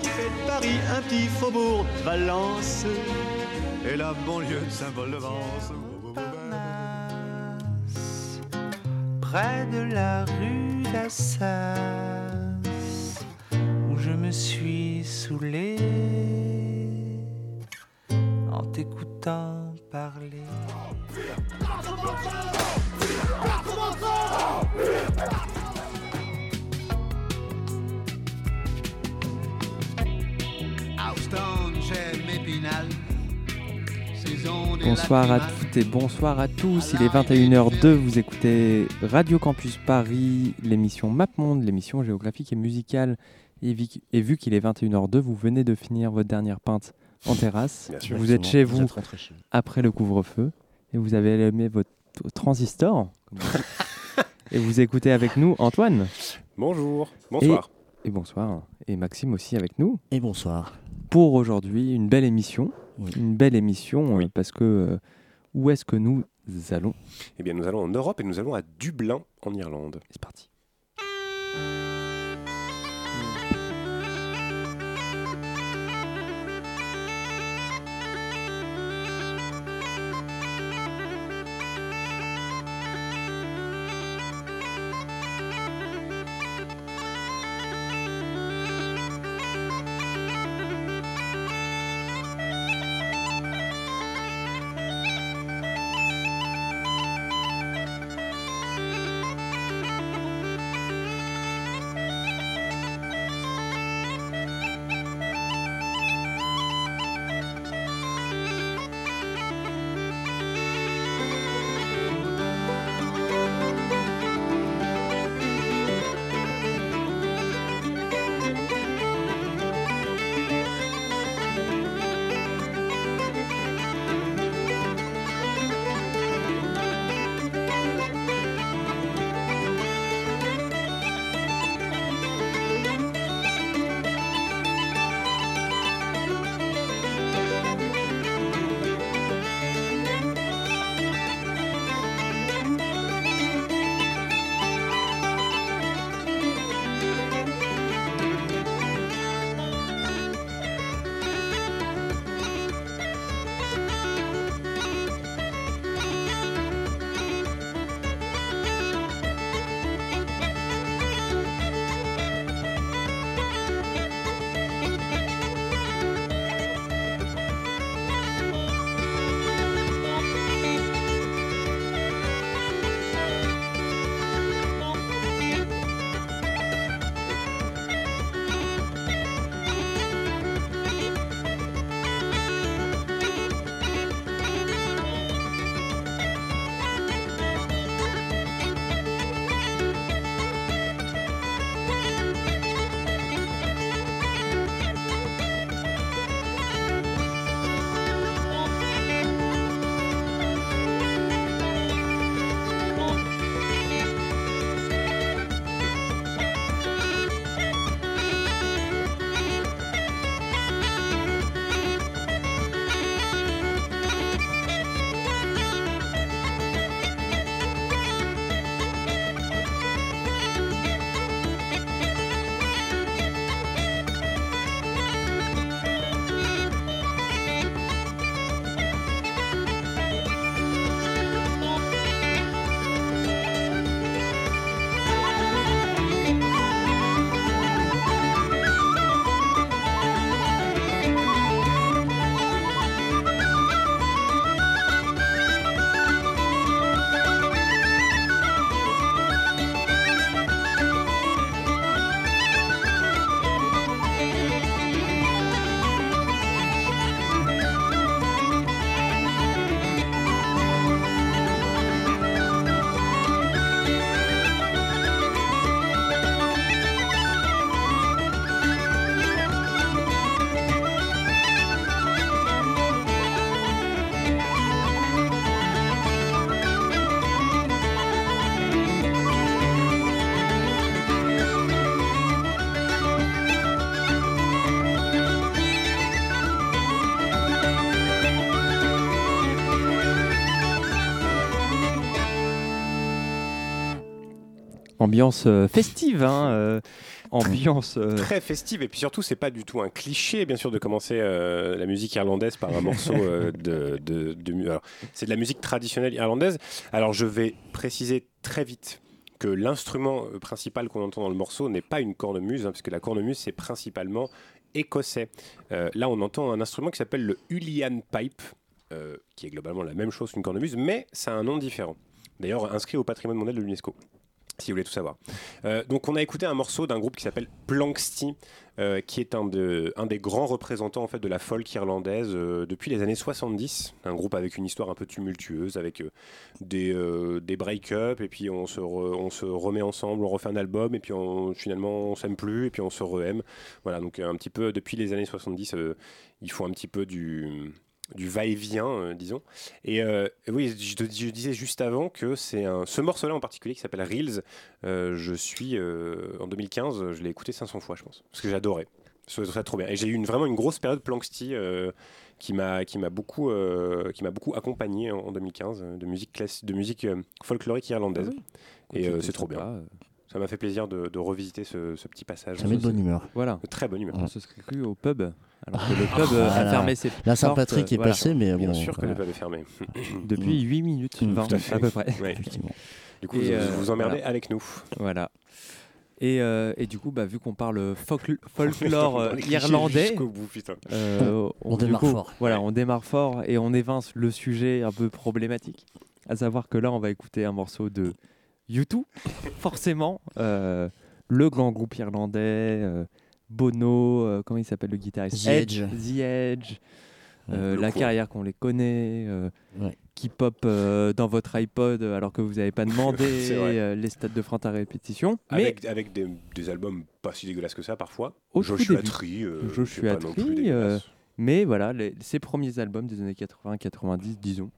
Qui fait de Paris un petit faubourg Valence et la banlieue symbole de Vence. Près de la rue d'Assas, où je me suis saoulé Bonsoir à toutes et bonsoir à tous. Il est 21h02. Vous écoutez Radio Campus Paris, l'émission MapMonde, l'émission géographique et musicale. Et, vi- et vu qu'il est 21h02, vous venez de finir votre dernière pinte en terrasse. Bien sûr, vous êtes chez vous après le couvre-feu et vous avez allumé votre transistor. et vous écoutez avec nous Antoine. Bonjour, bonsoir. Et bonsoir. Et Maxime aussi avec nous. Et bonsoir. Pour aujourd'hui, une belle émission. Oui. Une belle émission Oui. parce que euh, où est-ce que nous allons? Eh bien, nous allons en Europe et nous allons à Dublin, en Irlande. C'est parti. Ambiance euh, festive, hein, euh, ambiance. euh, Très festive et puis surtout c'est pas du tout un cliché bien sûr de commencer euh, la musique irlandaise par un morceau euh, de, de, c'est de la musique traditionnelle irlandaise. Alors je vais préciser très vite que l'instrument principal qu'on entend dans le morceau n'est pas une cornemuse hein, parce que la cornemuse c'est principalement écossais. Là on entend un instrument qui s'appelle le Ulian pipe qui est globalement la même chose qu'une cornemuse mais ça a un nom différent. D'ailleurs inscrit au patrimoine mondial de l'UNESCO. Si vous voulez tout savoir. Euh, donc on a écouté un morceau d'un groupe qui s'appelle Planxty, euh, qui est un, de- un des grands représentants en fait de la folk irlandaise euh, depuis les années 70. Un groupe avec une histoire un peu tumultueuse, avec des, des break-up, et puis on se, remet ensemble, on refait un album, et puis finalement on s'aime plus, et puis on se re-aime. Voilà, donc un petit peu depuis les années 70, euh, il faut un petit peu du du va-et-vient, euh, disons. Et euh, oui, je, te- je disais juste avant que c'est un, ce morceau-là en particulier qui s'appelle Reels. euh, je suis euh, en 2015, je l'ai écouté 500 fois, je pense, parce que j'adorais. Je ça trop bien. Et j'ai eu une, vraiment une grosse période Planxty euh, qui m'a qui m'a beaucoup euh, qui m'a beaucoup accompagné en, en 2015 euh, de musique de musique euh, folklorique irlandaise. Et euh, c'était c'est trop bien. euh, Ça m'a fait plaisir de, de revisiter ce, ce petit passage. Ça met de bonne humeur. Voilà. De très bonne humeur. On se serait cru au pub, alors que le pub euh, a Voilà. fermé ses La Saint-Patrick est voilà, passé, mais Bien bon. sûr que le pub est fermé. depuis 8 minutes 20 tout à fait. à peu près. Ouais. Du coup, Et, vous, euh, vous emmerdez voilà. avec nous. Voilà. Et, euh, et du coup, bah, vu qu'on parle folkl- folklore euh, irlandais, Jusqu'au bout, putain. euh, On démarre coup, fort. Voilà, on démarre fort et on évince le sujet un peu problématique. À savoir que là, on va écouter un morceau de U2, forcément, euh, le grand groupe irlandais, euh, Bono, euh, comment il s'appelle le guitariste The Edge. The Edge, euh, la coup. carrière qu'on les connaît, euh, Ouais. qui pop euh, dans votre iPod alors que vous n'avez pas demandé les stades de France à répétition. Mais Avec, avec des, des albums pas si dégueulasses que ça parfois. Au Joshua. Tree, Joshua Tree. Mais voilà, les- ses premiers albums des années 80-90, disons,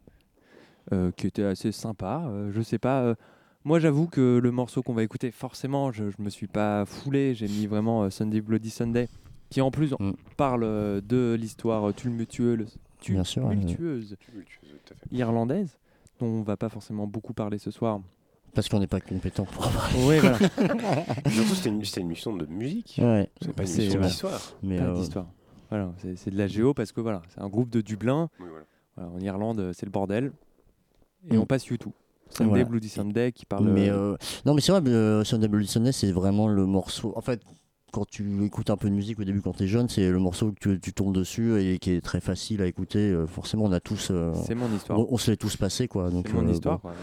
qui étaient assez sympas. Je sais pas. Moi, j'avoue que le morceau qu'on va écouter, forcément, je, je me suis pas foulé. J'ai mis vraiment euh, Sunday Bloody Sunday, qui en plus Mm. parle euh, de l'histoire tumultueuse, Bien sûr, tumultueuse irlandaise, dont on va pas forcément beaucoup parler ce soir. Parce qu'on n'est pas compétent pour Oui, voilà. Surtout, c'était une, émission de musique. Ouais. C'est pas une ouais. d'histoire. Mais pas euh, d'histoire. Voilà, c'est de la géo parce que voilà, c'est un groupe de Dublin. Oui, voilà. Voilà, en Irlande, c'est le bordel. Et Mm. on passe YouTube. Sunday Voilà. Bloody Sunday qui parle. mais euh, euh, non, mais c'est vrai, euh, Sunday Bloody Sunday, c'est vraiment le morceau. En fait, quand tu écoutes un peu de musique au début, quand tu es jeune, c'est le morceau que tu, tu tombes dessus et qui est très facile à écouter. Euh, forcément, on a tous. euh, c'est mon histoire. on, on se l'est tous passé, quoi. Donc, C'est mon histoire. bon, quoi.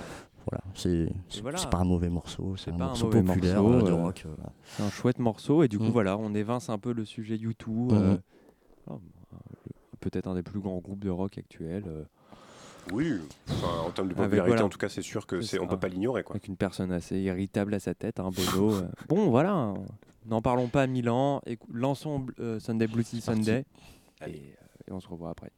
voilà, c'est voilà. pas un mauvais morceau, c'est un pas morceau populaire morceau, de rock. C'est un chouette morceau et du coup Mm. voilà, on évince un peu le sujet YouTube. Mhm. Peut-être un des plus grands groupes de rock actuels, Oui, enfin, en termes de Avec, popularité, voilà. en tout cas, c'est sûr que C'est on peut pas l'ignorer. Quoi. avec une personne assez irritable à sa tête, un Bono. euh. Bon voilà, hein. n'en parlons pas mille ans. Écou- lançons euh, Sunday parti. Sunday et, euh, et on se revoit après.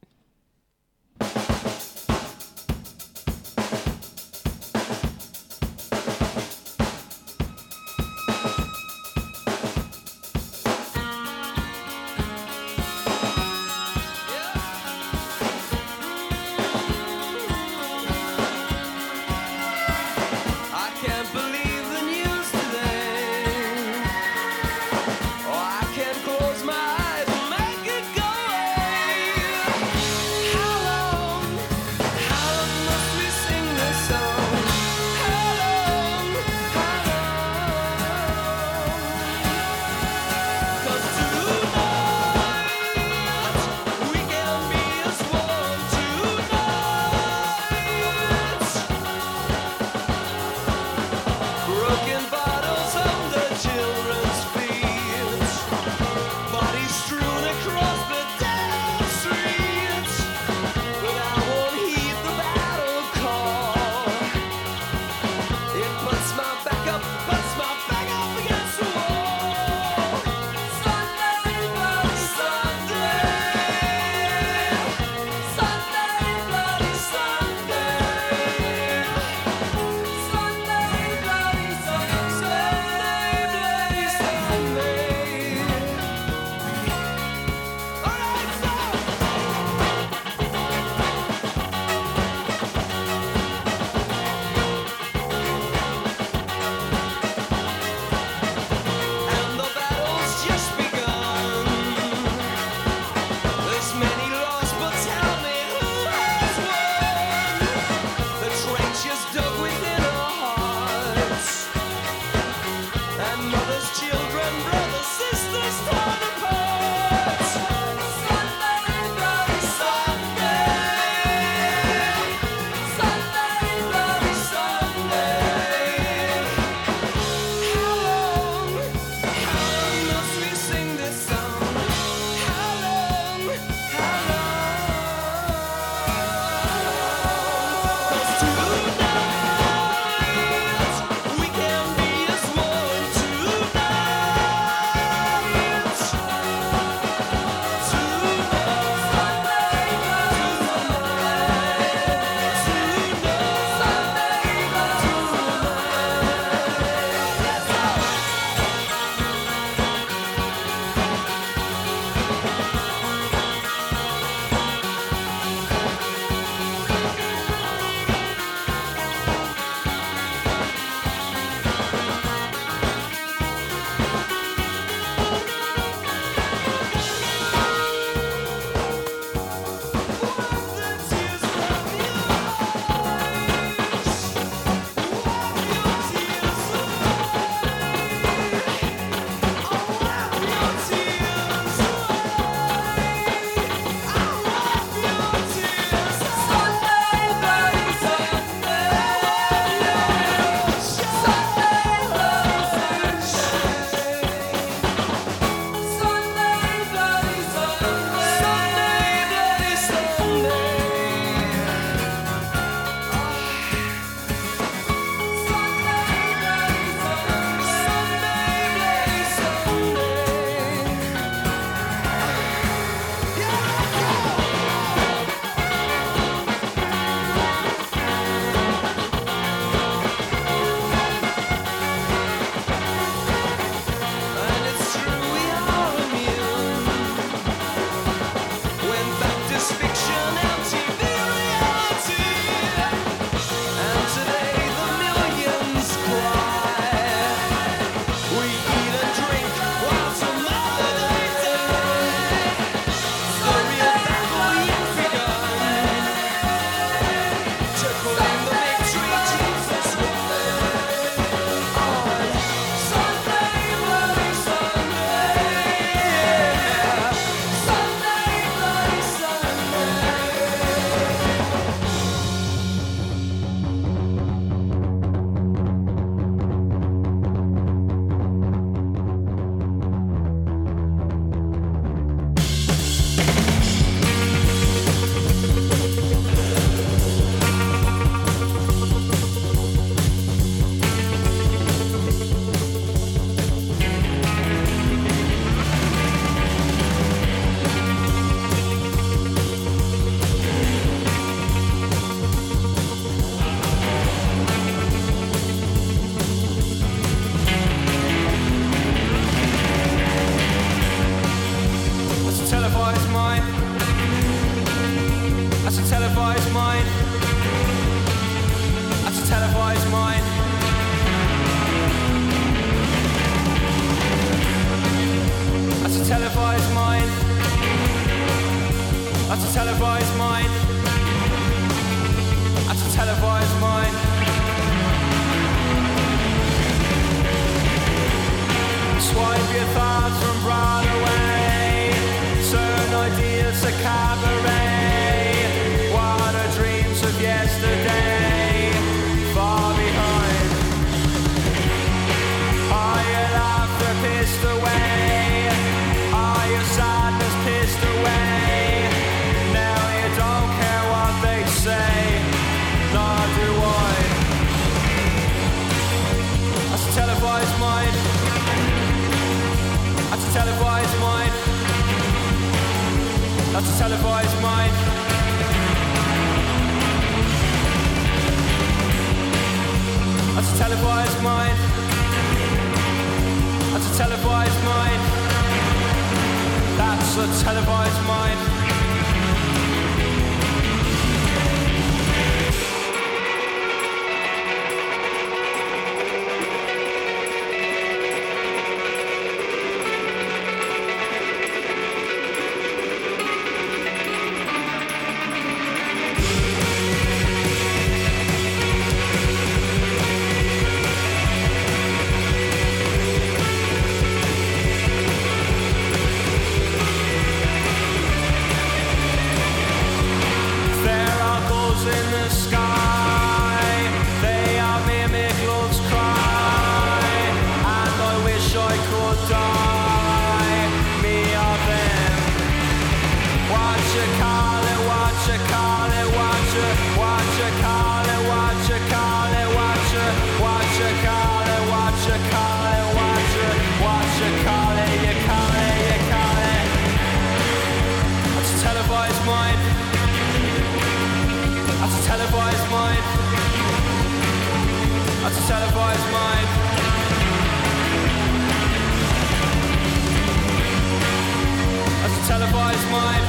televised mind.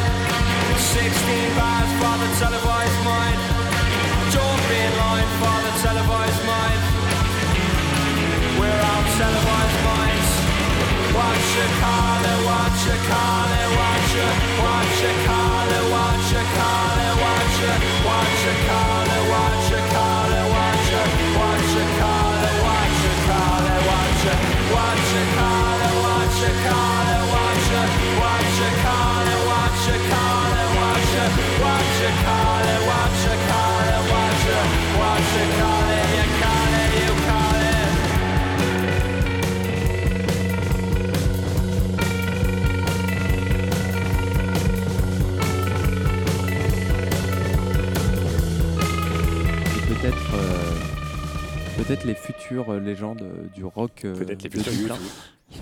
16 bars, father televised mind. John being line, father televised mind. We're all televised minds. Watch your car, watch your car, watch your, watch your car, watch your car, watch your, watch your car, watch your car, watch your, watch your car, watch your car, watch your, watch your car, watch your car. Peut-être euh, peut-être les futures légendes du rock. euh, Peut-être les futurs.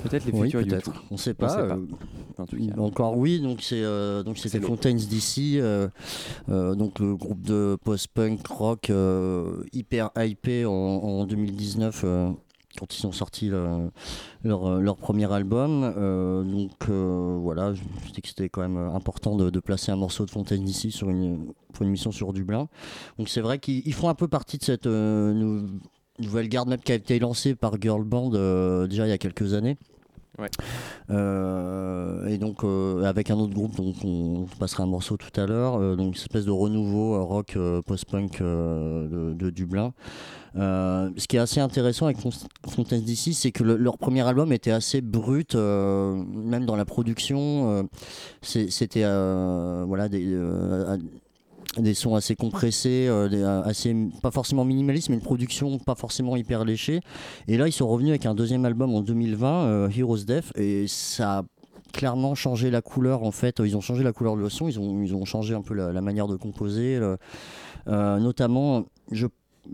Peut-être les Oui, futurs peut-être. YouTube. On sait pas. sait pas. euh, En tout cas. Encore oui, donc c'est euh, donc c'était. Fontaines d'ici, euh, donc le groupe de post-punk rock hyper hypé en, en 2019 euh, quand ils ont sorti le- leur, leur premier album. Euh, donc euh, voilà, je me suis dit que c'était quand même important de, de placer un morceau de Fontaines d'ici sur une pour une mission sur Dublin. Donc c'est vrai qu'ils ils font un peu partie de cette euh, nou- nouvelle garde même qui a été lancée par Girl Band déjà il y a quelques années. Euh, et donc euh, avec un autre groupe, donc on passera un morceau tout à l'heure, euh, donc une espèce de renouveau rock post-punk de, Dublin. Ce qui est assez intéressant avec Font- Fontaines d'ici, c'est que le- leur premier album était assez brut, même dans la production. C'était voilà des, des sons assez compressés, euh, euh, assez pas forcément minimalistes, mais une production pas forcément hyper léchée. Et là, ils sont revenus avec un deuxième album en 2020, euh, Heroes Death, et ça a clairement changé la couleur en fait. Ils ont changé la couleur de le son, ils ont, ils ont changé un peu la, manière de composer, notamment. Je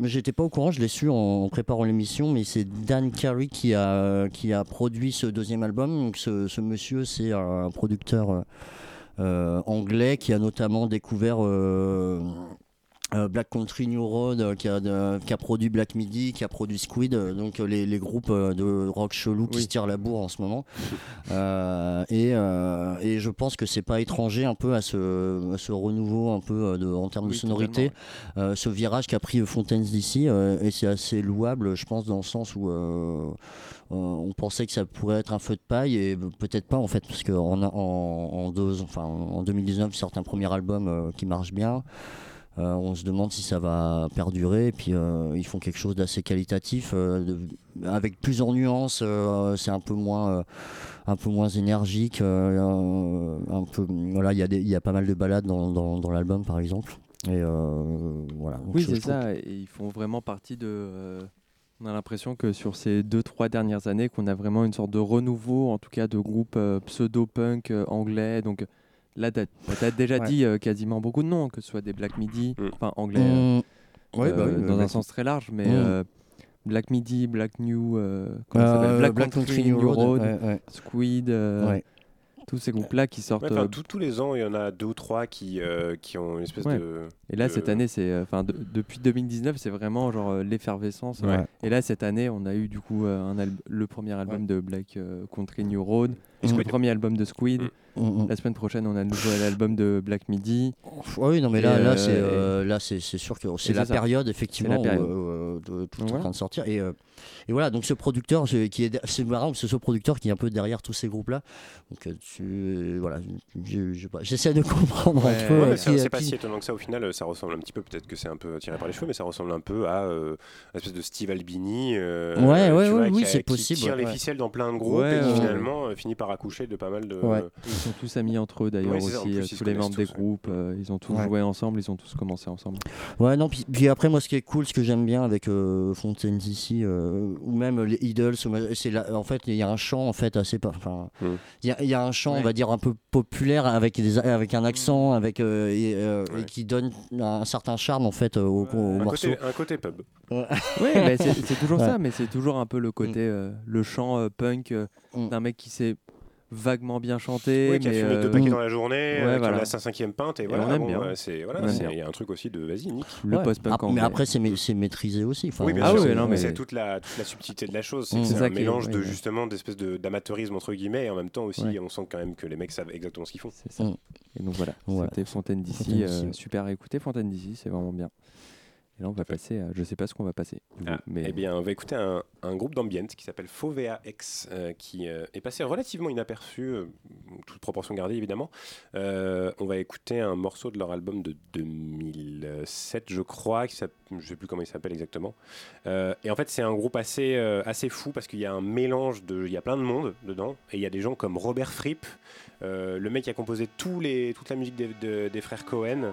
J'étais pas au courant, je l'ai su en, préparant l'émission, mais c'est Dan Carey qui a, qui a produit ce deuxième album. Donc ce, monsieur, c'est un producteur anglais qui a notamment découvert euh, euh, Black Country New Road euh, qui, a, de- qui a produit Black Midi, qui a produit Squid, euh, donc euh, les, les groupes euh, de rock chelou qui Oui. se tirent la bourre en ce moment. Euh, et, euh, et je pense que c'est pas étranger un peu à ce, à ce renouveau un peu euh, de, en termes de sonorité, euh, ce virage qu'a pris Fontaines d'ici, euh, et c'est assez louable, je pense, dans le sens où euh, euh, on pensait que ça pourrait être un feu de paille et peut-être pas en fait, parce qu'en en, en, deux- enfin, en 2019, ils sortent un premier album euh, qui marche bien. Euh, on se demande si ça va perdurer. Et puis euh, ils font quelque chose d'assez qualitatif, euh, de- avec plusieurs nuances. euh, c'est un peu moins, un peu moins énergique. un peu, voilà, il y y a pas mal de balades dans, dans- dans l'album, par exemple. Et voilà. Donc, Oui, c'est ça. Ils font vraiment partie de. on a l'impression que sur ces deux, trois dernières années, qu'on a vraiment une sorte de renouveau, en tout cas de groupe euh, pseudo-punk anglais. Donc là, tu as, déjà Ouais. dit euh, quasiment beaucoup de noms, que ce soit des Black Midi, Mm. enfin anglais, euh, Mmh. Ouais, bah euh, oui, dans bah, un sens très large, mais Mm. euh, Black Midi, Black New, euh, comment ça s'appelle? Euh, Black, Black Country, Country New Road, ouais, ouais, Squid, euh, ouais. tous ces groupes-là qui sortent. Ouais, enfin, euh, tous- tous les ans, il y en a deux ou trois qui, euh, qui ont une espèce Ouais. de. et là, de- cette année, c'est, euh, enfin, de- depuis 2019, c'est vraiment genre euh, l'effervescence. Ouais. Et là, cette année, on a eu du coup euh, un le premier album de Black euh, Country New Road, le Squid. premier album de Squid. Mm. Mm, mm. La semaine prochaine, on a le nouvel album de Black Midi. Ah oui, non, mais là, Et, là, euh, c'est euh, là, c'est sûr que c'est la période effectivement où, euh, de- tout est en train de sortir. Et, et voilà, donc ce producteur, qui est, c'est marrant, que c'est ce producteur qui est un peu derrière tous ces groupes-là. Donc tu, voilà, j'essaie de comprendre Ouais. un peu. Ouais, c'est qui- pas qui- si étonnant que ça au final, ça ressemble un petit peu, peut-être que c'est un peu tiré par les cheveux, mais ça ressemble un peu à euh, une espèce de Steve Albini. euh, Ouais, ouais, tu ouais, vois, oui, qui c'est qui possible, tire les ficelles dans plein de groupes Ouais, et qui finalement finit par accoucher de pas mal de. Ouais. Ils sont tous amis entre eux d'ailleurs Ouais, aussi, plus, euh, tous les membres des tous, groupes. euh, ils ont tous Ouais. joué ensemble, ils ont tous commencé ensemble. Ouais, non, puis, puis après, moi, ce qui est cool, ce que j'aime bien avec euh, Fontaines ici, euh, ou même les Idols, c'est en fait, il y a un chant, en fait, assez. Enfin, il Mm. y, a- il y a un chant, Ouais. on va dire, un peu populaire, avec, des, avec un accent, avec, euh, et, euh, qui donne un certain charme, en fait, au, au un, morceau. côté, un côté pub. Oui, c'est c'est toujours Ouais. ça, mais c'est toujours un peu le côté, euh, le chant euh, punk d'un mec qui sait vaguement bien chanter. Oui, qui a mais, fumé deux euh, paquets dans la journée, Ouais, qui voilà. en a sa cinquième pinte, et, Et voilà. on aime bon, bien. c'est- voilà. Il y a un truc aussi de vas-y, nique. le Ouais. post-punk Ah, mais après, c'est, ma- c'est maîtrisé aussi. Enfin, Oui, bien Ah sûr. oui, c'est- non, mais c'est toute la, toute la subtilité de la chose. C'est Mm. un mélange oui, de oui. justement d'espèces de- d'amateurisme entre guillemets et en même temps aussi Ouais. on sent quand même que les mecs savent exactement ce qu'ils font. C'est ça. Mm. Et donc voilà, c'était Fontaine d'ici. Fontaine d'ici, euh, super à écouter, Fontaine d'ici, c'est vraiment bien. Et là, on va passer à. Je sais pas ce qu'on va passer. Ah, mais Eh bien, on va écouter un, un groupe d'ambient qui s'appelle Fovea X, euh, qui euh, est passé relativement inaperçu, euh, toute proportion gardée évidemment. Euh, on va écouter un morceau de leur album de 2007, je crois, qui je sais plus comment il s'appelle exactement. Et en fait, c'est un groupe assez, assez fou parce qu'il y a un mélange de, il y a plein de monde dedans, et il y a des gens comme Robert Fripp, le mec qui a composé tous les, toute la musique des, de- des frères Cohen.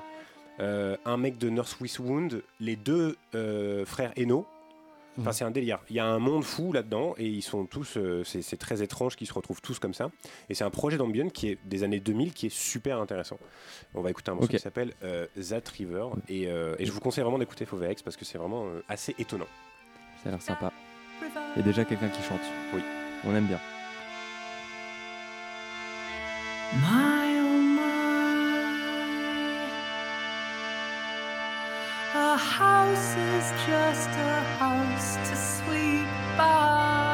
Euh, un mec de North Swiss Wound, les deux euh, frères Eno, Enfin, c'est un délire. Il y a un monde fou là-dedans et ils sont tous. euh, c'est très étrange qu'ils se retrouvent tous comme ça. Et c'est un projet d'ambient qui est des années 2000 qui est super intéressant. On va écouter un morceau qui s'appelle euh, That River et, euh, et je vous conseille vraiment d'écouter Fauvex parce que c'est vraiment euh, assez étonnant. ça a l'air sympa. Il y a déjà quelqu'un qui chante. Oui. On aime bien. My just a house to sweep by.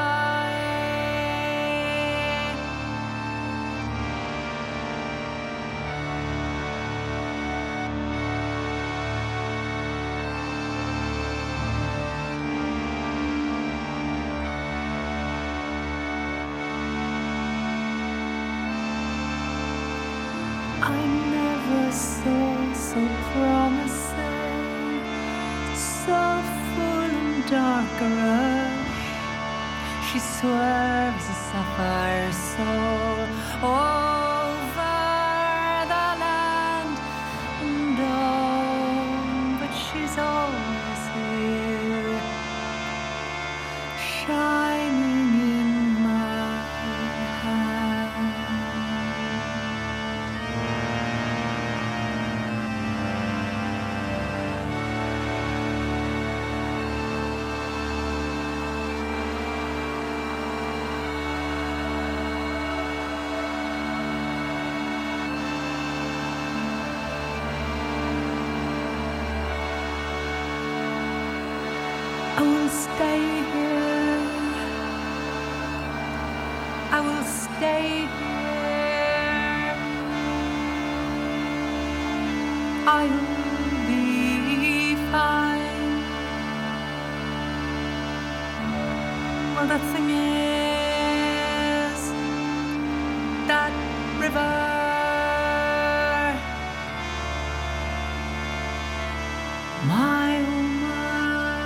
Swerves a sapphire soul over oh. Well, the thing is, that river. My, oh my.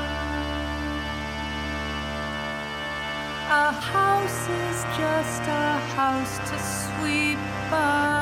A house is just a house to sweep by.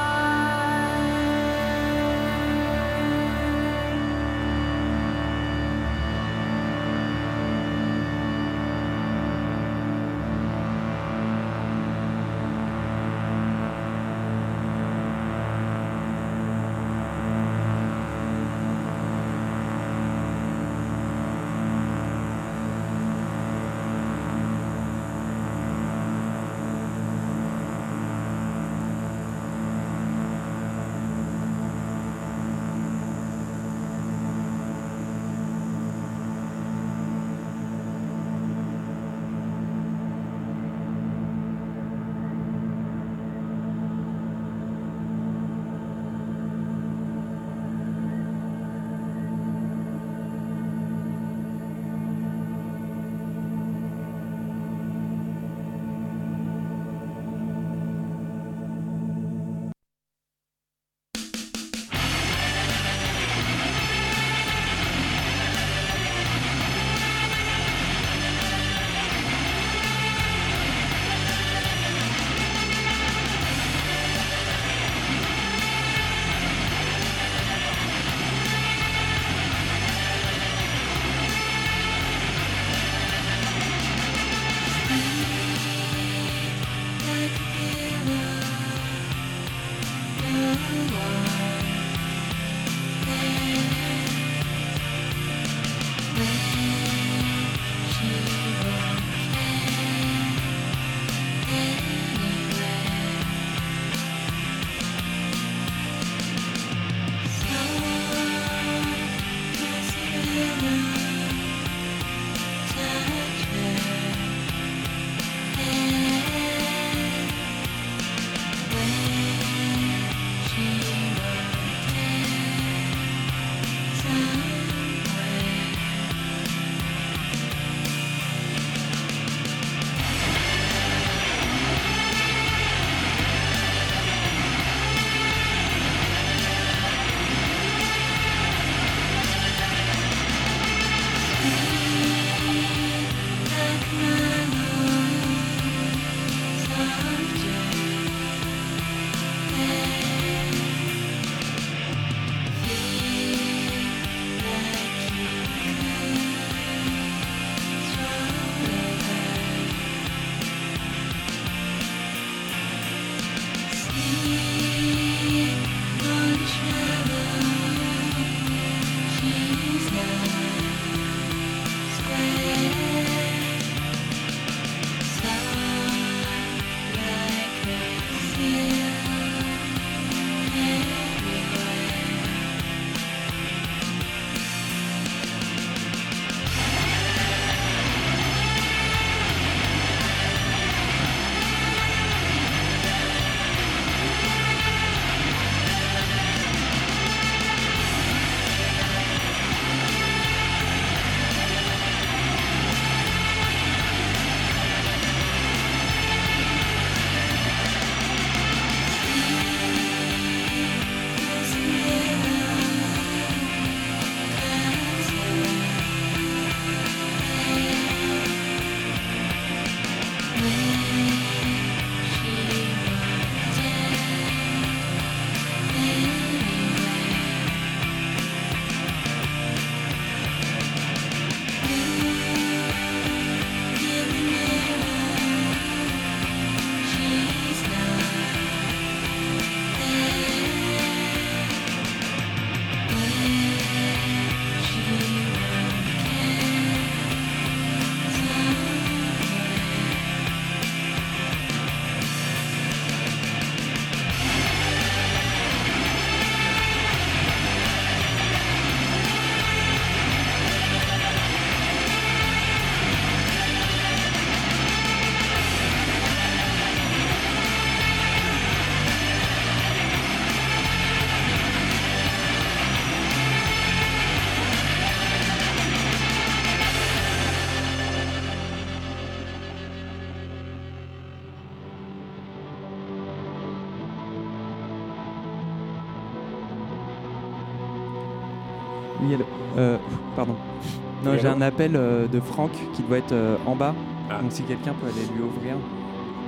Appel euh, de Franck qui doit être euh, en bas. Ah. Donc si quelqu'un peut aller lui ouvrir.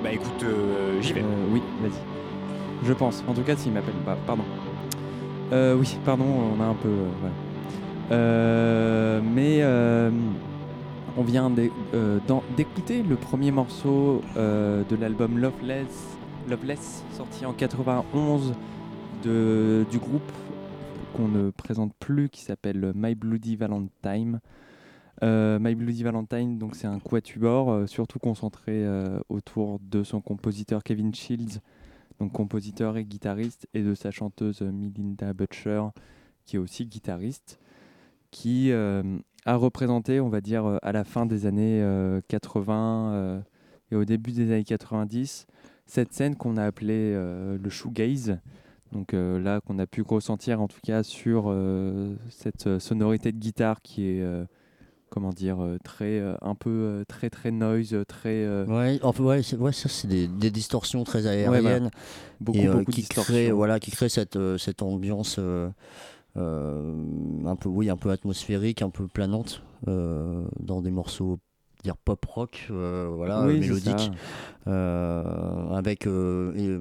Bah écoute, euh, j'y vais. Oui, vas-y. Je pense. En tout cas, s'il m'appelle pas. Pardon. Euh, oui, pardon, on a un peu. euh, voilà. Euh, mais on vient d'écouter le premier morceau de l'album Loveless, Loveless, sorti en 91 de, du groupe qu'on ne présente plus, qui s'appelle My Bloody Valentine. Euh, My Bloody Valentine, donc c'est un quatuor, euh, surtout concentré euh, autour de son compositeur Kevin Shields, donc compositeur et guitariste, et de sa chanteuse Melinda Butcher, qui est aussi guitariste, qui a représenté, on va dire, à la fin des années euh, 80 euh, et au début des années 90, cette scène qu'on a appelée le shoegaze. Donc là, qu'on a pu ressentir en tout cas sur cette sonorité de guitare qui est, comment dire, euh, très, euh, un peu euh, très très noise, très Ouais, enfin, ouais, ouais, ça c'est des, des distorsions très aériennes voilà. beaucoup et beaucoup de qui créent, voilà, qui créent cette, cette ambiance un peu, oui, un peu atmosphérique, un peu planante dans des morceaux dire pop rock, voilà, Oui, euh, avec et,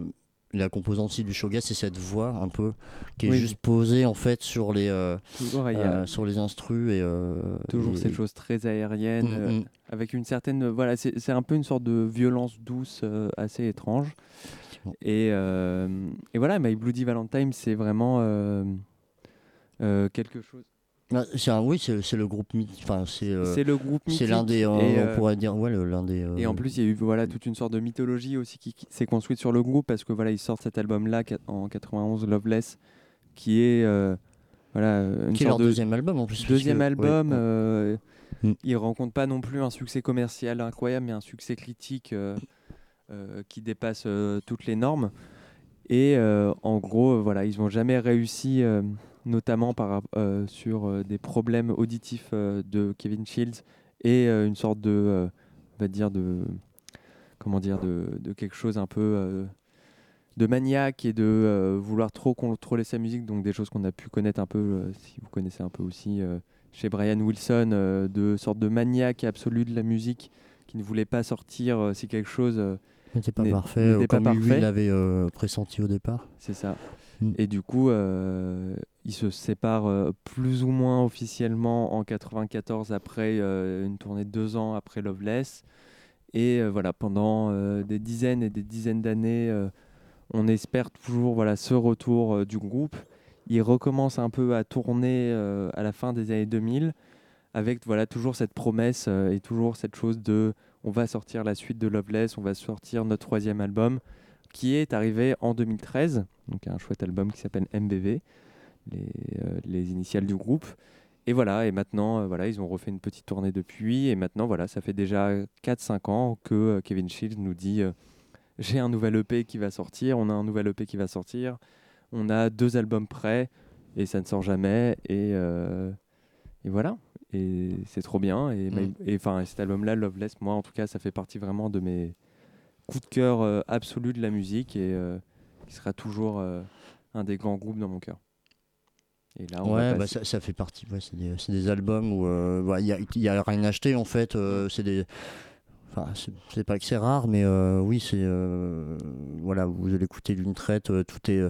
la composante aussi du shoegaze, c'est cette voix un peu qui est Oui. juste posée en fait sur les euh, euh, sur les instrus et euh, toujours et- cette chose très aérienne, Mm, euh, mm. avec une certaine, voilà, c'est c'est un peu une sorte de violence douce euh, assez étrange. Et, euh, et voilà, My Bloody Valentine, c'est vraiment euh, euh, quelque chose. Ah, un- oui, c'est le groupe mythique. Enfin, c'est euh, C'est le groupe C'est l'un des, euh, et, on euh, pourrait dire, ouais, l'un des. Et en plus, il y a eu voilà, toute une sorte de mythologie aussi qui, qui s'est construite sur le groupe parce que voilà, ils sortent cet album-là en 91, Loveless, qui est voilà une Qui est leur de deuxième album, en plus, Deuxième album. ouais, ouais. Mm. Il rencontre pas non plus un succès commercial incroyable, mais un succès critique qui dépasse toutes les normes. Et en gros, voilà, ils n'ont jamais réussi, notamment par, euh, sur euh, des problèmes auditifs euh, de Kevin Shields et une sorte de, on va dire de, comment dire, de, de quelque chose un peu de maniaque et de euh, vouloir trop contrôler sa musique, donc des choses qu'on a pu connaître un peu, euh, si vous connaissez un peu aussi euh, chez Brian Wilson, de sorte de maniaque absolu de la musique qui ne voulait pas sortir si quelque chose N'était pas parfait, n'était pas comme lui parfait. l'avait pressenti au départ. C'est ça. Mm. Et du coup, ils se séparent euh, plus ou moins officiellement en 94 après euh, une tournée de deux ans après Loveless. Et euh, voilà, pendant des dizaines et des dizaines d'années, on espère toujours voilà, ce retour du groupe. Ils recommencent un peu à tourner à la fin des années 2000 avec voilà, toujours cette promesse et toujours cette chose de on va sortir la suite de Loveless, on va sortir notre troisième album qui est arrivé en 2013, donc un chouette album qui s'appelle MBV, les, euh, les initiales du groupe. Et voilà, et maintenant, euh, voilà, ils ont refait une petite tournée depuis, et maintenant, voilà, ça fait déjà 4-5 ans que euh, Kevin Shields nous dit j'ai un nouvel EP qui va sortir, on a un nouvel EP qui va sortir, on a deux albums prêts, et ça ne sort jamais, et, euh, et voilà, et c'est trop bien. Et, Mm. Enfin, cet album-là, Loveless, moi en tout cas, ça fait partie vraiment de mes coups de cœur euh, absolus de la musique, et euh, qui sera toujours un des grands groupes dans mon cœur. Et là, on Ouais, bah, ça, ça fait partie. Ouais, c'est des, des albums où euh, bah, il n'y a, rien acheté en fait. euh, c'est des. Enfin, c'est- pas que c'est rare, mais euh, oui, c'est. euh, voilà, vous allez écouter d'une traite, euh, tout est.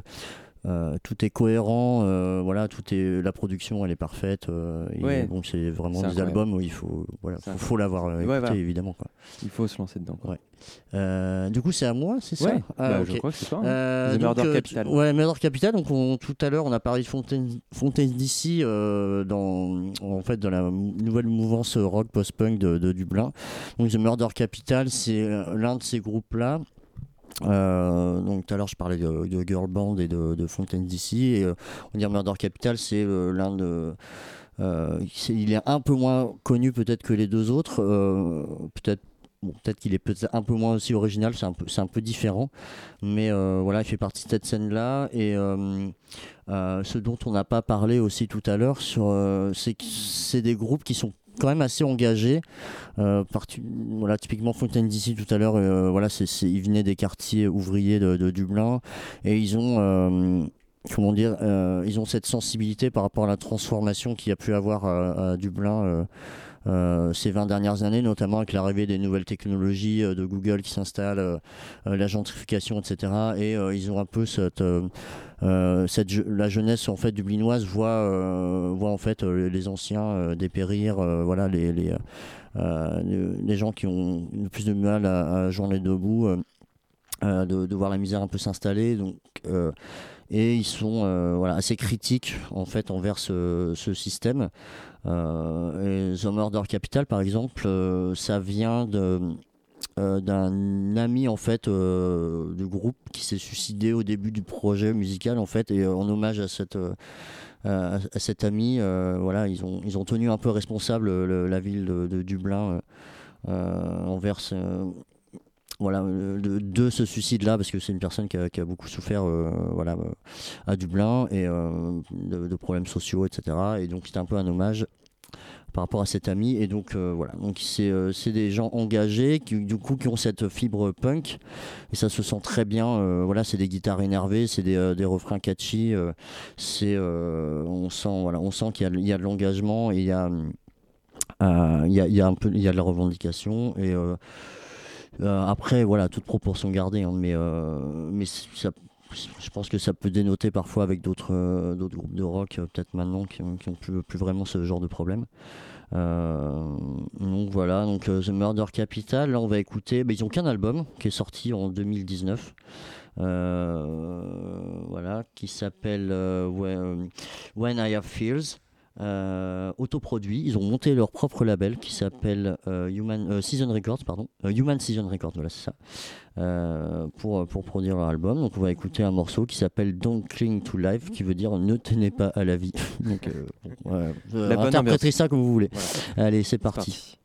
euh, tout est cohérent, euh, voilà, tout est la production, elle est parfaite. euh, et bon, c'est vraiment des incroyable. albums où il faut, voilà, faut, faut l'avoir Ouais, écouté voilà. évidemment. Quoi. Il faut se lancer dedans. quoi. Ouais. Du coup, c'est à moi, c'est ça? Ah, bah, je crois que c'est toi. hein. Donc, Murder Capital. Ouais, Murder Capital. Donc, on- tout à l'heure, on a parlé de Fontaine, Fontaine euh, dans, en fait, dans la nouvelle mouvance rock post-punk de, de Dublin. Donc, The Murder Capital, c'est l'un de ces groupes-là. Euh, donc tout à l'heure je parlais de, Girl Band et de, de Fontaine DC et euh, on dire Murder Capital c'est euh, l'un de euh, il est un peu moins connu peut-être que les deux autres peut-être peut-être qu'il est peut-être un peu moins aussi original, c'est un peu, un peu différent, mais voilà, il fait partie de cette scène-là. Et ce dont on n'a pas parlé aussi tout à l'heure, sur, c'est que c'est des groupes qui sont quand même assez engagés. Euh, voilà, typiquement Fontaine d'ici tout à l'heure, euh, voilà, c'est, c'est- ils venaient des quartiers ouvriers de, de Dublin et ils ont euh, comment dire, euh, ils ont cette sensibilité par rapport à la transformation qu'il y a pu avoir à, à Dublin euh, ces 20 dernières années, notamment avec l'arrivée des nouvelles technologies euh, de Google qui s'installent, euh, euh, la gentrification, etc. Et euh, ils ont un peu cette, euh, euh, la jeunesse en fait dublinoise voit, euh, voit en fait euh, les anciens euh, dépérir, euh, voilà les, les, euh, les- gens qui ont le plus de mal à, à euh, euh, de, de voir la misère un peu s'installer donc euh, et ils sont euh, voilà assez critiques en fait envers ce, ce système euh, et The Murder Capital par exemple euh, ça vient de euh, d'un ami en fait euh, du groupe qui s'est suicidé au début du projet musical en fait et euh, en hommage à cette euh, à, cet ami euh, voilà ils ont ils ont tenu un peu responsable euh, le- la ville de, de Dublin euh, euh, envers voilà, euh, de, de ce suicide-là, parce que c'est une personne qui a, beaucoup souffert euh, voilà, euh, à Dublin et de, problèmes sociaux, etc. Et donc c'était un peu un hommage par rapport à cet ami. Et donc voilà, donc c'est des gens engagés qui du coup qui ont cette fibre punk et ça se sent très bien. voilà, c'est des guitares énervées, c'est des, des refrains catchy. c'est on sent voilà, on sent qu'il y y a de l'engagement il y a il y, y a un peu il y a de la revendication et après, voilà, toute proportion gardée, hein, mais, euh, mais je pense que ça peut dénoter parfois avec d'autres euh, groupes de rock, euh, peut-être maintenant, qui qui ont plus, vraiment ce genre de problème. Euh, donc voilà, donc euh, The Murder Capital, là on va écouter, bah, ils ont qu'un album qui est sorti en 2019. euh, voilà, qui s'appelle euh, When I Have Fears euh, autoproduit. Ils ont monté leur propre label qui s'appelle euh, Human euh, Season Records, pardon, Euh, Human Season Records, voilà c'est ça, pour pour produire leur album. Donc on va écouter un morceau qui s'appelle Don't Cling to Life, qui veut dire ne tenez pas à la vie. Donc bon, voilà. Interprétez ça comme vous voulez. Voilà. Allez, C'est parti.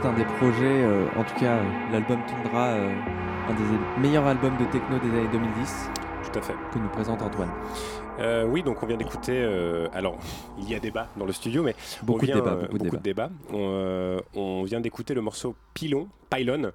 Peut-être un des projets, euh, en tout cas euh, l'album Tundra, euh, un des meilleurs albums de techno des années 2010 Tout à fait. que nous présente Antoine. Euh, oui, donc on vient d'écouter. euh, alors, il y a débat dans le studio, mais Beaucoup on de vient, débats, euh, beaucoup de débats. On, euh, on vient d'écouter le morceau Pylon, Pylon,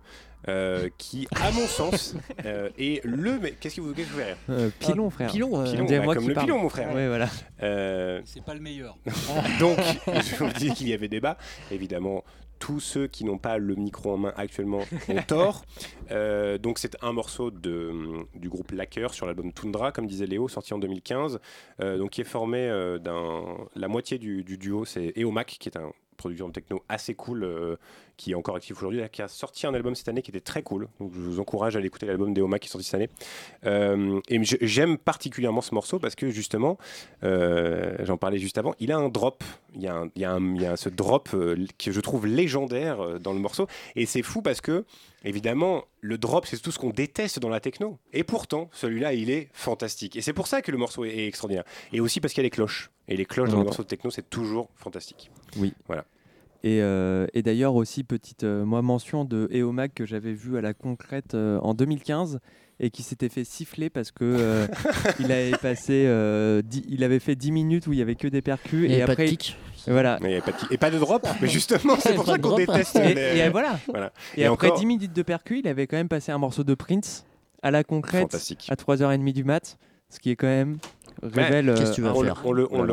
euh, qui, à mon sens, euh, est le. Mais qu'est-ce qui vous, fait rire Euh, pilon, frère. Pilon, euh, Pilon, bah, moi comme le parle. pilon, mon frère. Ouais, voilà. Euh, C'est pas le meilleur. donc, je vous dis qu'il y avait débat. Évidemment, tous ceux qui n'ont pas le micro en main actuellement ont tort. Euh, donc, c'est un morceau de, du groupe Lacker sur l'album Tundra, comme disait Léo, sorti en 2015. euh, donc, qui est formé euh, d'un. La moitié du, du duo, c'est Eomac, qui est un producteur de techno assez cool, qui est encore actif aujourd'hui, qui a sorti un album cette année qui était très cool. Donc, je vous encourage à aller écouter l'album d'Eomac qui est sorti cette année. Euh, et j'aime particulièrement ce morceau parce que justement, euh, j'en parlais juste avant, il a un drop. Il y a, un- il y a, un- il y a ce drop euh, que je trouve légendaire dans le morceau. Et c'est fou parce que, évidemment, le drop, c'est tout ce qu'on déteste dans la techno. Et pourtant, celui-là, il est fantastique. Et c'est pour ça que le morceau est, extraordinaire. Et aussi parce qu'il y a les cloches. Et les cloches dans J'entends. morceaux de techno, c'est toujours fantastique. Oui. Voilà. Et, euh, et d'ailleurs aussi petite euh, moi mention de Eomac que j'avais vu à la concrète euh, en 2015 et qui s'était fait siffler parce que euh, il avait passé euh, dix- il avait fait 10 minutes où il y avait que des percus et avait pas de après kick. voilà Mais y pas de... Et pas de drop. Mais justement, c'est pour ça qu'on drop. déteste et, les- et voilà Voilà. et, Et après encore- 10 minutes de percus il avait quand même passé un morceau de Prince à la concrète à 3h30 du mat ce qui est quand même révèle qu'est-ce que euh, tu vas on, faire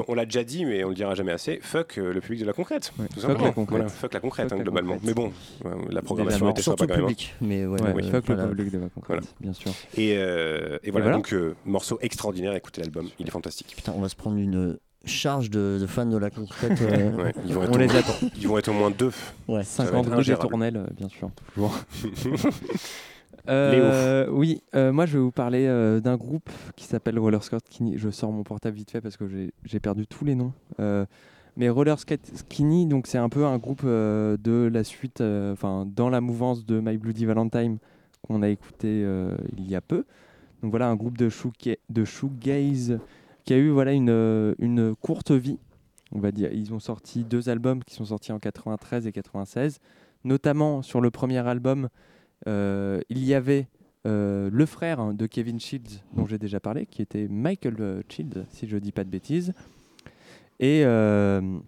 on l'a déjà dit, mais on le dira jamais assez. Fuck euh, le public de la concrète. Ouais, Tout fuck simplement. la concrète. Voilà, fuck la concrète, Fuck hein, la globalement. concrète. Mais bon, euh, la programmation était Surtout sympa quand même. hein. public. Mais ouais, ouais, ouais, fuck voilà. le public de la concrète Voilà. bien sûr Et, euh, et voilà, voilà. donc euh, morceau extraordinaire. Écoutez l'album, il est fantastique. Putain, on va se prendre une charge de, de fans de la concrète. euh, Ouais, ils, vont on les attend ils vont être au moins deux. ouais. 50 être rue des ingérable. Tournelles, euh, bien sûr, toujours. Euh, oui, euh, moi je vais vous parler euh, d'un groupe qui s'appelle Roller Skirt Skinny. Je sors mon portable vite fait parce que j'ai- perdu tous les noms. Mais Roller Skate Skinny, donc c'est un peu un groupe de la suite, enfin dans la mouvance de My Bloody Valentine qu'on a écouté il y a peu. Donc voilà un groupe de, shoega- de shoegaze qui a eu voilà une, une courte vie. On va dire, ils ont sorti deux albums qui sont sortis en 93 et 96. Notamment sur le premier album, il y avait euh, le frère hein, de Kevin Shields, dont j'ai déjà parlé, qui était Michael euh, Shields, si je dis pas de bêtises. Et, euh,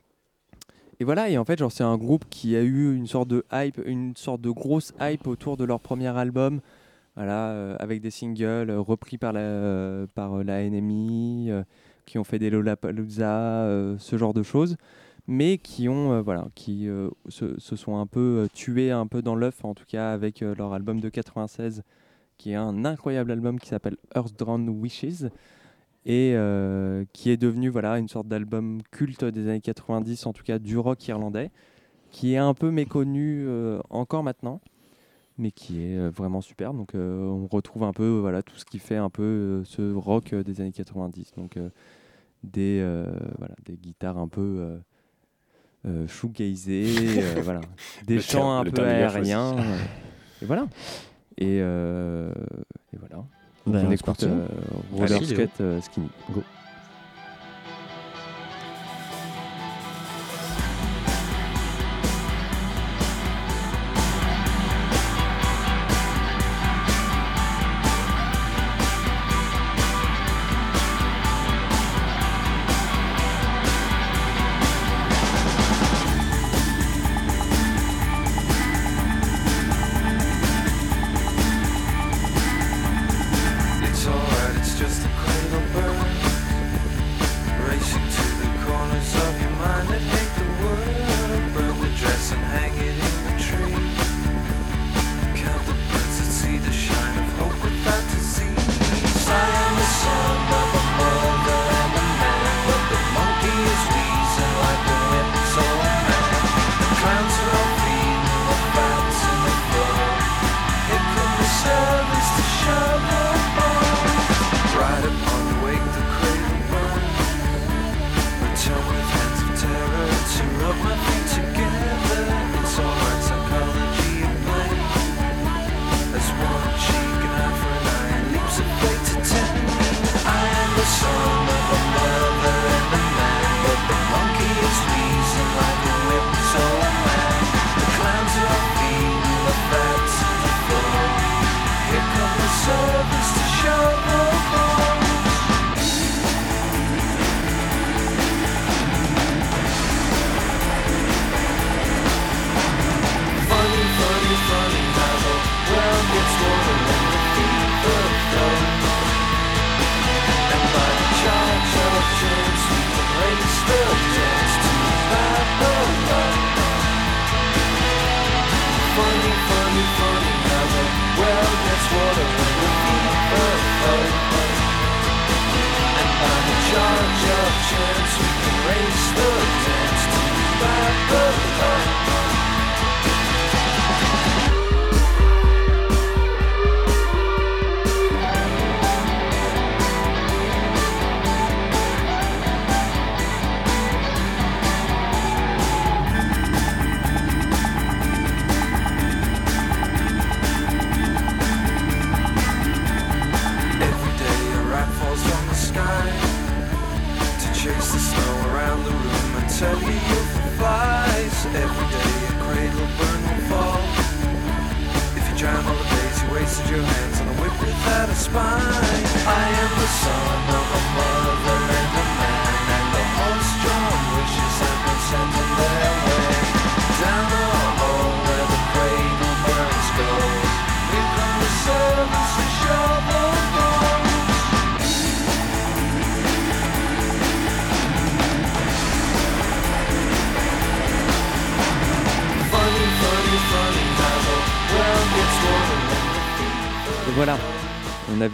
et voilà, et en fait, genre, c'est un groupe qui a eu une sorte de hype, une sorte de grosse hype autour de leur premier album, voilà, euh, avec des singles euh, repris par la, euh, par euh, la NMI, euh, qui ont fait des Lollapalooza, euh, ce genre de choses mais qui ont euh, voilà qui euh, se, sont un peu euh, tués un peu dans l'œuf en tout cas avec leur album de 96 qui est un incroyable album qui s'appelle Earth Drawn Wishes et qui est devenu voilà une sorte d'album culte des années 90 en tout cas du rock irlandais qui est un peu méconnu encore maintenant mais qui est vraiment super. Donc on retrouve un peu voilà tout ce qui fait un peu ce rock des années 90 donc des voilà des guitares un peu euh, shoegazées, euh, voilà, des Le chants terme- un peu aériens, euh, et voilà. Et, euh, et voilà. Ben, on c'est écoute parti. euh, Roller Allez. Skate Skinny. Go.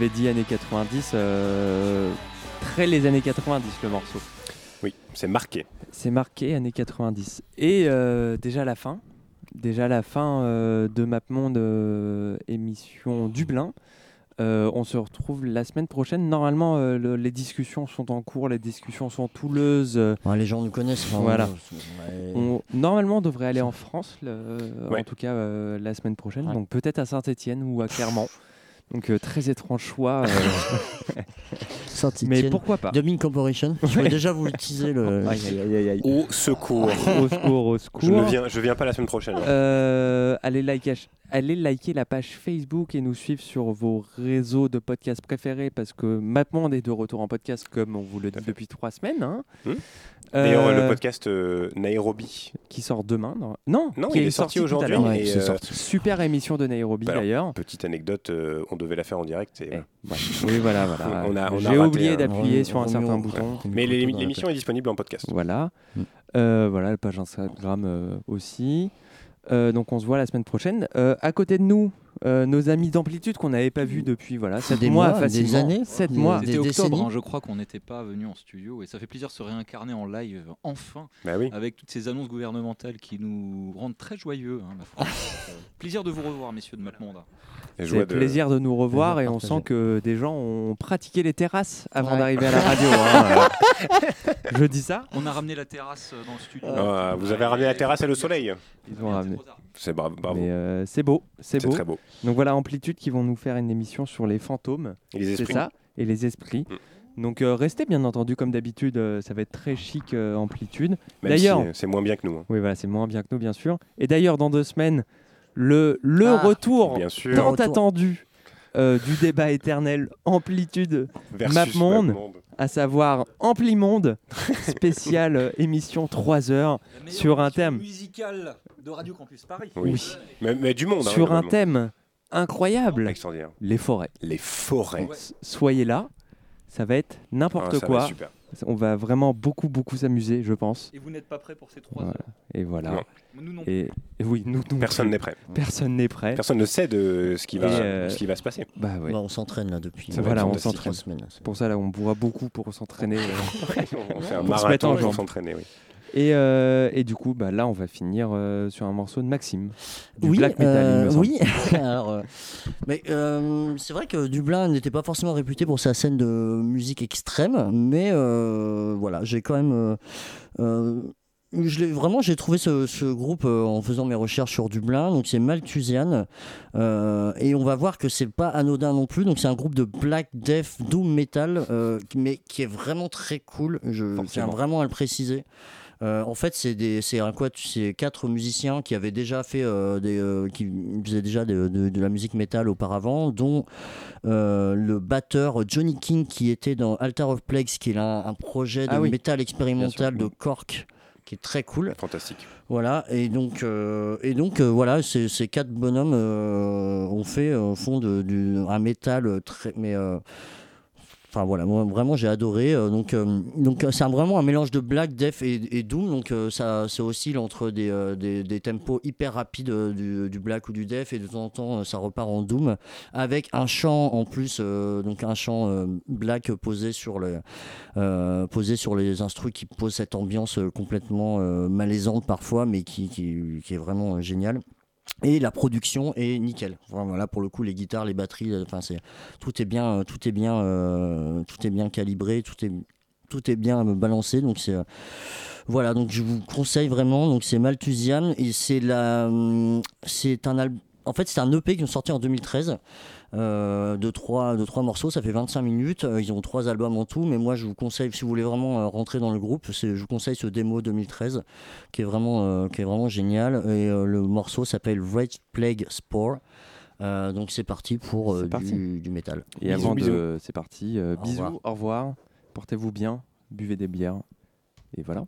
Dit années 90, euh, très les années 90 le morceau. Oui, c'est marqué. C'est marqué années 90. Et euh, déjà la fin, déjà la fin euh, de MapMonde euh, émission Dublin. Euh, on se retrouve la semaine prochaine. Normalement, euh, le- les discussions sont en cours, les discussions sont houleuses. euh, Ouais, les gens nous connaissent. Voilà. ouais. on- normalement, on devrait aller en France, le- Ouais. en tout cas euh, la semaine prochaine. Ouais. Donc peut-être à Saint-Étienne ou à Clermont. Donc euh, très étrange choix. euh, mais pourquoi pas Corporation. Je peux déjà vous utiliser le. Aïe, aïe, aïe, aïe, aïe. Au secours. Au secours, au secours. Je ne viens, je viens pas la semaine prochaine. Euh, allez, liker, allez liker la page Facebook et nous suivre sur vos réseaux de podcasts préférés parce que MapMonde est de retour en podcast comme on vous le dit depuis trois semaines. hein. Hmm. D'ailleurs, Euh, le podcast euh, Nairobi, qui sort demain. Non, non, non, qui il est sorti aujourd'hui. Ouais, euh. Super émission de Nairobi Bah d'ailleurs. Petite anecdote, euh, on devait la faire en direct. et Eh, ouais. Oui, voilà, voilà. On a- on a J'ai oublié un- d'appuyer Ouais, sur un certain ouais. bouton. Mais l'émission est disponible en podcast. Voilà. Mm. Euh, voilà, la page Instagram euh, aussi. Euh, donc on se voit la semaine prochaine. Euh, à côté de nous, euh, nos amis d'amplitude qu'on n'avait pas vus depuis voilà, 7 Des mois, mois, des années, 7 des- mois. des octobre, décennies. hein, je crois qu'on n'était pas venu en studio et ça fait plaisir de se réincarner en live enfin Bah oui. avec toutes ces annonces gouvernementales qui nous rendent très joyeux. hein, ma. Euh, plaisir de vous revoir, messieurs de C'est de- plaisir de nous revoir et on sent que des gens ont pratiqué les terrasses avant Ouais. d'arriver à la radio. hein, euh. Je dis ça On a ramené la terrasse dans le studio. Ah, vous avez ramené la terrasse et le soleil. Ils ont ramené. C'est bravo. euh, c'est beau, c'est C'est beau. très beau. Donc voilà, Amplitude qui vont nous faire une émission sur les fantômes, Et les c'est esprits. ça, et les esprits. Mm. Donc euh, restez bien entendu comme d'habitude, euh, ça va être très chic euh, Amplitude. Même D'ailleurs- si, c'est moins bien que nous. hein. Oui, voilà, c'est moins bien que nous, bien sûr. Et d'ailleurs, dans deux semaines, le, le Ah, retour Bien sûr. tant retour. attendu euh, du débat éternel Amplitude, Versus MapMonde. À savoir Amplimonde, spéciale euh, émission 3 heures sur un thème. musical de Radio Campus Paris. Oui. Oui. Mais, mais du monde. hein, sur un thème incroyable, Extraordinaire. les forêts. Les forêts. S- Soyez là, ça va être Ah, n'importe va quoi. être super. On va vraiment beaucoup, beaucoup s'amuser, je pense. Et vous n'êtes pas prêts pour ces trois Voilà. heures. Et voilà. Non. Nous non. Et, et oui, nous, nous Personne plus. n'est prêt. Personne n'est prêt. Personne ne sait de ce qui va, euh, ce qui va se passer. Bah ouais. Bah, on s'entraîne là depuis. Voilà, on s'entraîne. Pour ça, là, on boira beaucoup pour s'entraîner. On fait un Pour se mettre en marathon pour s'entraîner. Oui. Et, euh, et du coup, bah, là, on va finir euh, sur un morceau de Maxime. Du oui, black metal, il euh, me oui. Alors, mais c'est vrai que Dublin n'était pas forcément réputé pour sa scène de musique extrême, mais voilà, j'ai quand même. je l'ai- vraiment, j'ai trouvé ce, ce groupe euh, en faisant mes recherches sur Dublin. Donc, c'est Malthusian. euh, et on va voir que c'est pas anodin non plus. Donc, c'est un groupe de black death doom metal, euh, mais qui est vraiment très cool. Je tiens vraiment à le préciser. Euh, en fait, c'est des, c'est un quat- c'est quatre musiciens qui avaient déjà fait euh, des, euh, qui faisaient déjà de, de- de la musique métal auparavant, dont euh, le batteur Johnny King qui était dans Altar of Plagues, qui est un, un projet de Ah oui. métal expérimental de Cork, qui est très cool. Fantastique. Voilà, et donc, euh, et donc euh, voilà, ces, ces quatre bonhommes euh, ont fait euh, fond de, du, un métal très, mais euh, Enfin voilà, moi vraiment j'ai adoré. euh, donc euh, donc euh, c'est vraiment un mélange de black, death et, doom. Donc ça, ça oscille entre des, tempos hyper rapides du, black ou du death et de temps en temps ça repart en doom avec un chant en plus, donc un chant black posé sur le posé sur les instrus qui pose cette ambiance complètement malaisante parfois, mais qui, qui, est vraiment géniale. Et la production est nickel. Vraiment, là pour le coup, les guitares, les batteries, euh, enfin c'est tout est bien, euh, tout est bien, euh, tout est bien calibré, tout est tout est bien balancé. Donc c'est voilà. Donc je vous conseille vraiment. Donc c'est Malthusian c'est la, hum, c'est un. En fait, c'est un EP qui est sorti en 2013 euh, de, trois, de trois morceaux. Ça fait 25 minutes. Euh, Ils ont trois albums en tout. Mais moi, je vous conseille, si vous voulez vraiment euh, rentrer dans le groupe, c'est- je vous conseille ce démo 2013 qui est vraiment, euh, qui est vraiment génial. Et euh, le morceau s'appelle Red Plague Spore. Euh, donc c'est parti pour euh, parti. du, du métal. Et Bisous, avant de. C'est parti. euh, Au bisous, revoir. au revoir. Portez-vous bien. Buvez des bières. Et voilà.